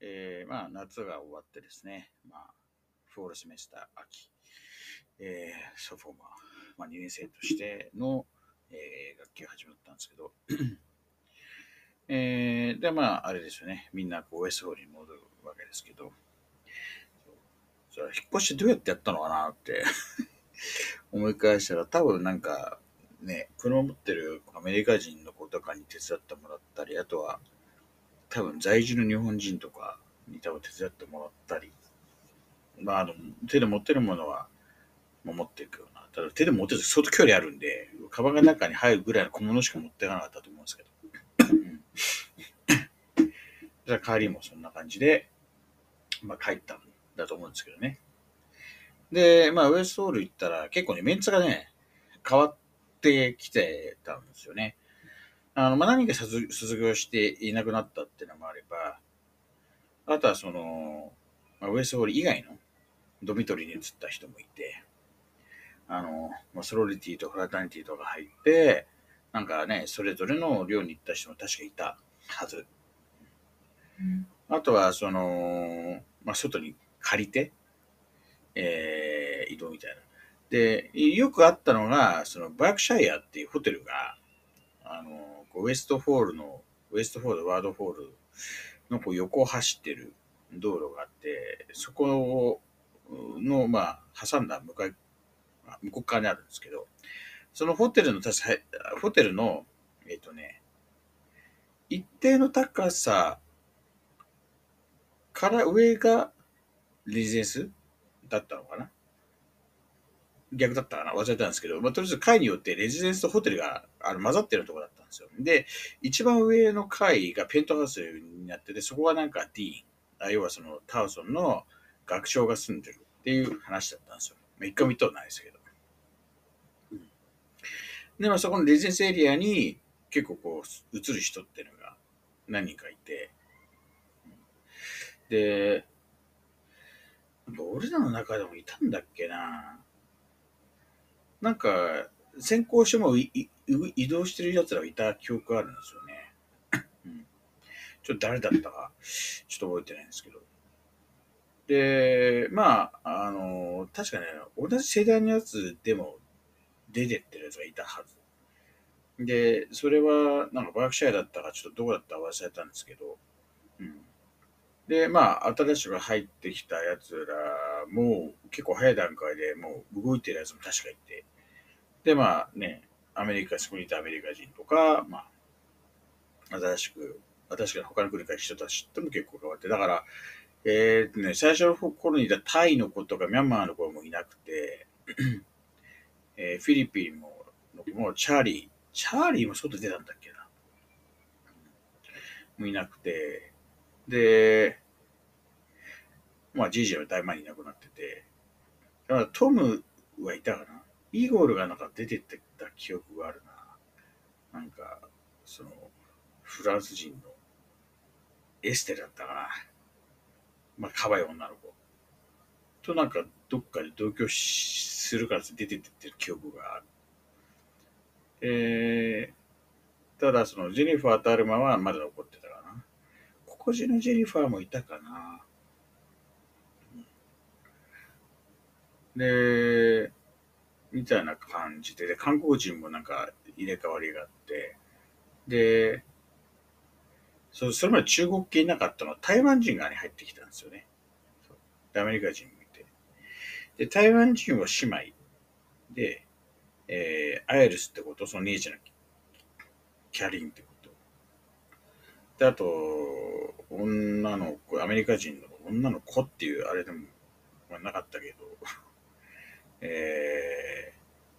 えー、まあ、夏が終わってですね、まあ、フォールセメスター、秋、えー、ソフォーマー、まあ、2年生としての、えー、学級始まったんですけど、えー、で、まあ、あれですよね、みんなこう、ウエストホールに戻るわけですけど、それ引っ越してどうやってやったのかなって 思い返したら、多分なんか、ね、車持ってるアメリカ人の子とかに手伝ってもらったり、あとは、多分在住の日本人とかに多分手伝ってもらったり、まあ、あの、手で持ってるものは、持っていくような。ただ手で持ってると相当距離あるんで、カバンが中に入るぐらいの小物しか持っていかなかったと思うんですけど。じゃあ帰りもそんな感じで、まあ帰ったんだと思うんですけどね。で、まあウエストホール行ったら結構ね、メンツがね、変わってきてたんですよね。あの、まあ、何か卒卒業していなくなったっていうのもあれば、あとはその、まあ、ウエストホール以外のドミトリーに移った人もいて、あの、まあ、ソロリティとフラタニティとか入って、なんかね、それぞれの寮に行った人も確かいたはず。あとは、その、まあ、外に借りて、えー、移動みたいな。で、よくあったのが、その、バークシャイアっていうホテルが、あの、こうウエストフォールの、ウエストフォール、ワードフォールのこう横を走ってる道路があって、そこの、まあ、挟んだ向かい、向こう側にあるんですけど、そのホテルの、確か、ホテルの、えっ、とね、一定の高さから上がレジデンスだったのかな？逆だったかな忘れたんですけど、まあ、とりあえず階によってレジデンスとホテルがあの混ざってるところだったんですよ。で、一番上の階がペントハウスになってて、そこはなんかディーン、あ要はそのタウソンの学長が住んでるっていう話だったんですよ。まあ、一回も行ったことないですけど。うん、で、まあそこのレジデンスエリアに結構こう映る人っていうのが何人かいて、で、俺らの中でもいたんだっけななんか、先行しても移動してる奴らがいた記憶があるんですよね。うん、ちょっと誰だったか、ちょっと覚えてないんですけど。で、まあ、あの、確かね、同じ世代のやつでも出てってる奴がいたはず。で、それは、なんかバークシャイだったか、ちょっとどこだったか忘れたんですけど、うん。で、まあ、新しく入ってきたやつらも、結構早い段階でもう動いてるやつも確かいて、で、まあね、アメリカ、そこにいたアメリカ人とか、まあ、新しく、新しく他の国から人たちとも結構変わって、だから、えー、っとね、最初の頃にいたタイの子とかミャンマーの子もいなくて、えー、フィリピンも、もうチャーリー、チャーリーも外出たんだっけな。もいなくて、で、まあ、ジージーは大前にいなくなってて、だからトムはいたかな。イーゴールがなんか出てってた記憶があるな。なんか、その、フランス人のエステだったかな。まあ、かわい女の子。となんか、どっかで同居するから出てってる記憶がある。えー、ただ、その、ジェニファーとアルマはまだ残ってたかな。黒人のジェニファーもいたかな。で、みたいな感じで、で、韓国人もなんか入れ替わりがあって、で、そそれまで中国系いなかったのは台湾人が、ね、入ってきたんですよね。で、アメリカ人もいて。で、台湾人は姉妹で、えー、アイルスってこと、その姉ちゃんのキャリンってこと。で、あと、女の子、アメリカ人の女の子っていうあれでも、まあ、なかったけど、えー、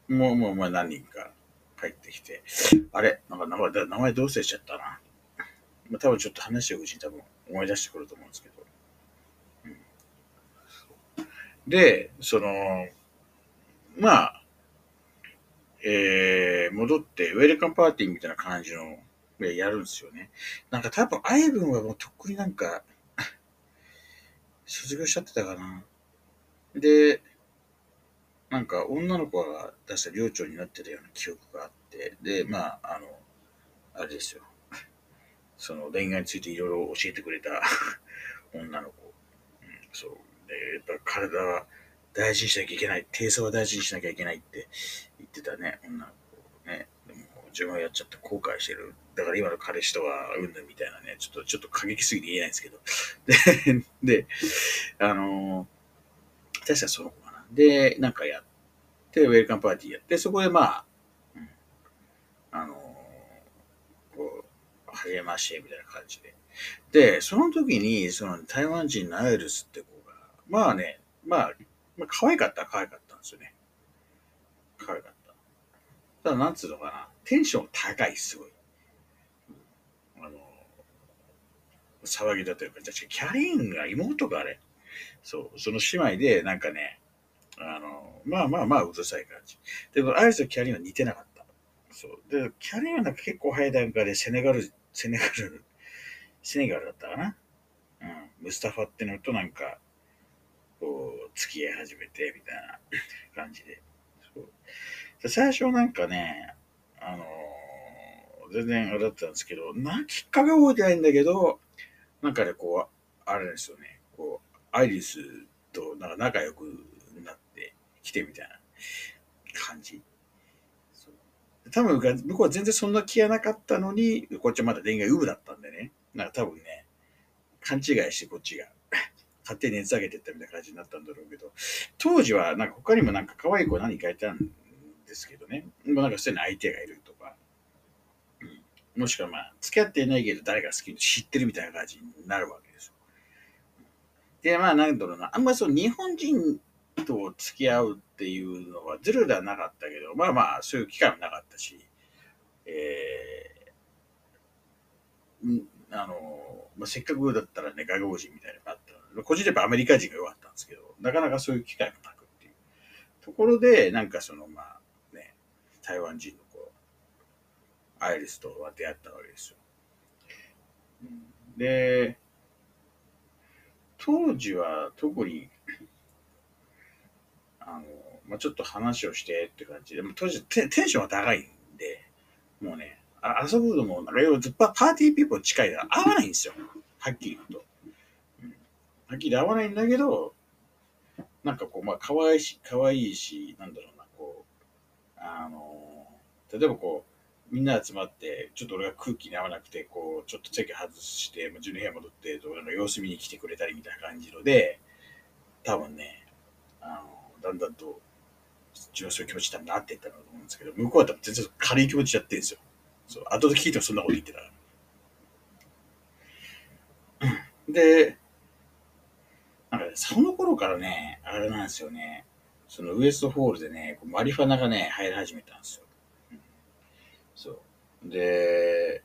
もう、もう、まあ何人か帰ってきて、あれ？なんか名前、名前どうせしちゃったな。まあ、多分ちょっと話してるうちに多分思い出してくると思うんですけど。うん、で、その、まあ、えー、戻って、ウェルカムパーティーみたいな感じの、やるんですよね。なんか多分、アイブンはもうとっくになんか、卒業しちゃってたかな。で、なんか女の子が出した寮長になってたような記憶があって、で、まあ、あの、あれですよ。その恋愛についていろいろ教えてくれた 女の子。うん、そう。で、やっぱ体は大事にしなきゃいけない。低層は大事にしなきゃいけないって言ってたね、女の子ね。でも自分はやっちゃって後悔してる。だから今の彼氏とはうんぬみたいなね、ちょっと、ちょっと過激すぎて言えないんですけど。で、で、あのー、確かその子かな。で、なんかやって、ウェルカムパーティーやって、そこでまあ、あの、こう、はじめまして、みたいな感じで。で、その時に、その台湾人のアイルスって子が、まあね、まあ、まあ、可愛かった可愛かったんですよね。可愛かった。ただ、なんつうのかな。テンション高い、すごい。あの、騒ぎだというか、じゃキャリーンが妹があれ。そう、その姉妹で、なんかね、まあまあまあ、うるさい感じ。でも、アイスとキャリーは似てなかった。そう。で、キャリーはなんか結構早い段階でセネガル、セネガル、セネガルだったかな。うん。ムスタファってのとなんか、こう、付き合い始めて、みたいな感じで。そうで最初なんかね、あのー、全然あれだったんですけど、な、きっかけ覚えてないんだけど、なんかね、こう、あれですよね、こう、アイリスとなんか仲良くなってみたいな感じ。多分、向こうは全然そんな気がなかったのに、こっちはまだ恋愛ウブだったんでね。なんか多分ね、勘違いしてこっちが 勝手に熱上げてったみたいな感じになったんだろうけど、当時はなんか他にもなんか可愛い子何かいたんですけどね、もうなんかそういうの相手がいるとか、うん、もしくはまあ、付き合っていないけど誰が好き知ってるみたいな感じになるわけですよ。で、まあなんだろうな、あんまりその日本人と付き合うっていうのはズルではなかったけど、まあまあそういう機会もなかったし、えー、あの、まあ、せっかくだったらね、外国人みたいなのがあったの個人でやっぱアメリカ人が弱かったんですけど、なかなかそういう機会もなくっていうところで、なんかその、まあね、台湾人のこう、アイリスとは出会ったわけですよ。で、当時は特に、あの、まあ、ちょっと話をしてって感じで、も当時テンションが高いんで、もうね、あ遊ぶのも、なんかパーティーピーポー近いから合わないんですよ。はっきり言うと。はっきり合わないんだけど、なんかこう、まあ、可愛いし、可愛いし、なんだろうな、こう、あの、例えばこう、みんな集まって、ちょっと俺が空気に合わなくて、こう、ちょっと席外して、自分の部屋戻って、なんか様子見に来てくれたりみたいな感じので、多分ね、あの、だんだんと、自分はそういう気持ちになっていったんだと思うんですけど、向こうは多分全然軽い気持ちやってるんですよ。そう、後で聞いてもそんなこと言ってたから。で、なんか、その頃からね、あれなんですよね。そのウエストホールでね、マリファナがね、入り始めたんですよ。うん、そう。で、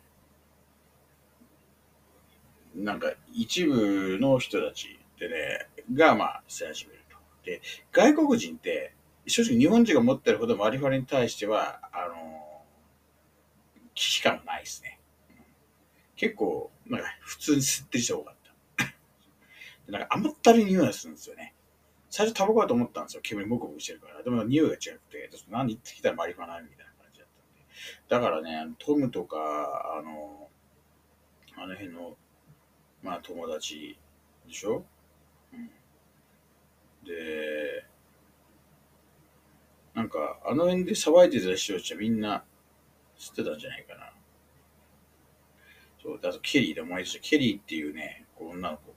なんか一部の人たちでね、がまあ、し始める。外国人って、正直日本人が持ってるほどマリファナに対しては、あの、危機感ないですね。結構、なんか普通に吸ってる人多かった。なんか甘ったるい匂いがするんですよね。最初タバコだと思ったんですよ。煙もくもくしてるから。でも匂いが違くて、何言ってきたらマリファナみたいな感じだったんで。だからね、トムとか、あの、あの辺の、まあ友達でしょ？うん。で、なんか、あの辺で騒いでた人たちはみんな知ってたんじゃないかな。そう、だとケリーで思い出した。ケリーっていうね、こう女の子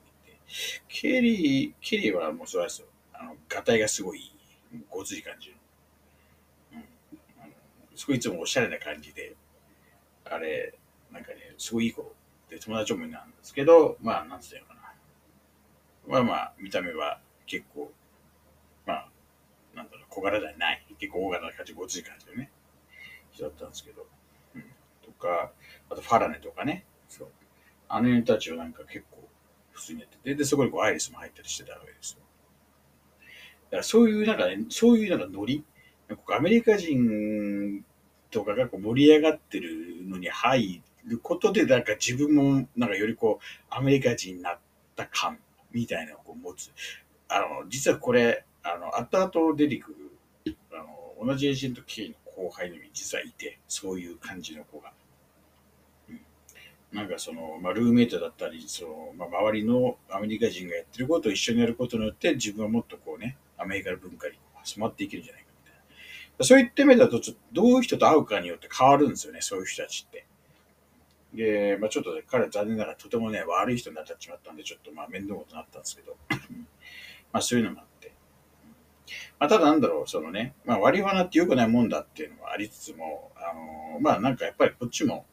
ケリー、ケリーはもうそうですよ。あの、ガタイがすごい、ごつい感じの。うん。すごいいつもおしゃれな感じで、あれ、なんかね、すごいいい子で友達思いなんですけど、まあ、なんつったのかな。まあまあ、見た目は結構、小柄ではない。結構大柄な感じ、ごつい感じのね、人だったんですけど。うん。とか、あとファラネとかね。そう。あの人たちはなんか結構普通にやってて、で、そこにこうアイリスも入ったりしてたわけですよ。だからそういうなんかね、そういうなんかノリ、アメリカ人とかがこう盛り上がってるのに入ることで、なんか自分もなんかよりこうアメリカ人になった感みたいなのをこう持つ。あの、実はこれ、あの、後々出てくる、同じエージェント系の後輩に実はいて、そういう感じの子が。なんかその、まあ、ルーメイトだったり、その、まあ、周りのアメリカ人がやってることを一緒にやることによって、自分はもっとこうね、アメリカの文化に染まっていけるんじゃないかみたいな。そういった意味だと、どういう人と会うかによって変わるんですよね、そういう人たちって。で、まあちょっと、ね、彼は残念ながらとてもね、悪い人になってしまったんで、ちょっとまあ面倒なことになったんですけど、まあそういうのもあっ。まあただなんだろう、そのね、まあ割り罠って良くないもんだっていうのはありつつも、あのー、まあなんかやっぱりこっちも、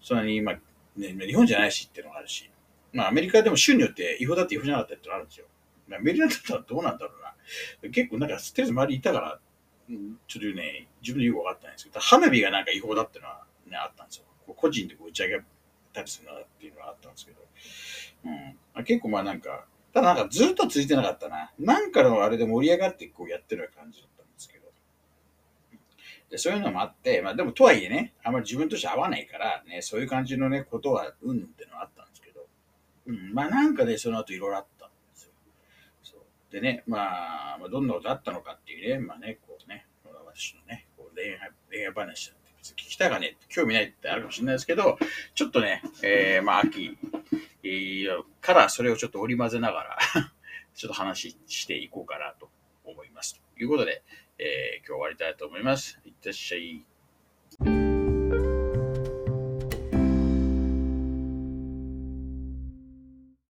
そんなに今、ね、日本じゃないしっていうのがあるし、まあアメリカでも州によって違法だって違法じゃなかったってのあるんですよ。まあ、メリランドだったらどうなんだろうな。結構なんか、とりあえず周りいたから、ちょっとね、自分でよく分かったんですけど、花火がなんか違法だっていうのはね、あったんですよ。個人でこう打ち上げたりするなっていうのはあったんですけど、うん、結構まあなんか、ただなんかずっと続いてなかったな。なんかのあれで盛り上がってこうやってるような感じだったんですけど。でそういうのもあって、まあでもとはいえね、あんまり自分として合わないからね、そういう感じのね、ことはうんってのはあったんですけど、うん、まあなんかね、その後いろいろあったんですよ。そうでね、まあ、まあ、どんなことあったのかっていうね、まあね、こうね、私のね、こう恋愛恋愛話聞きたいかね興味ないってあるかもしれないですけど、ちょっとね、えー、まあ、秋、えー、からそれをちょっと織り交ぜながら ちょっと話していこうかなと思います。ということで、えー、今日終わりたいと思います。いってらっしゃい。